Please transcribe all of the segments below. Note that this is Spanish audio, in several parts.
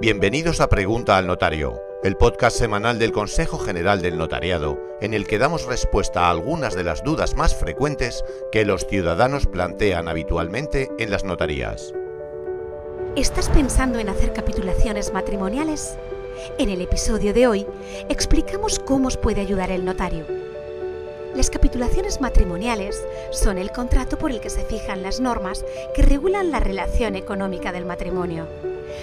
Bienvenidos a Pregunta al Notario, el podcast semanal del Consejo General del Notariado, en el que damos respuesta a algunas de las dudas más frecuentes que los ciudadanos plantean habitualmente en las notarías. ¿Estás pensando en hacer capitulaciones matrimoniales? En el episodio de hoy explicamos cómo os puede ayudar el notario. Las capitulaciones matrimoniales son el contrato por el que se fijan las normas que regulan la relación económica del matrimonio.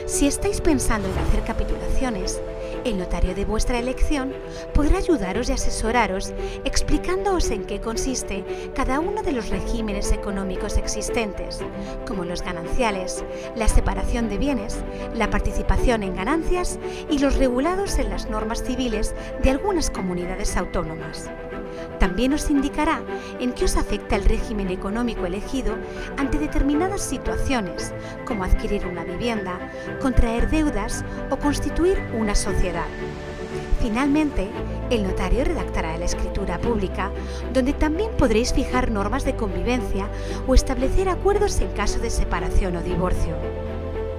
Si estáis pensando en hacer capitulaciones, el notario de vuestra elección podrá ayudaros y asesoraros explicándoos en qué consiste cada uno de los regímenes económicos existentes, como los gananciales, la separación de bienes, la participación en ganancias y los regulados en las normas civiles de algunas comunidades autónomas. También os indicará en qué os afecta el régimen económico elegido ante determinadas situaciones, como adquirir una vivienda, contraer deudas o constituir una sociedad. Finalmente, el notario redactará la escritura pública, donde también podréis fijar normas de convivencia o establecer acuerdos en caso de separación o divorcio.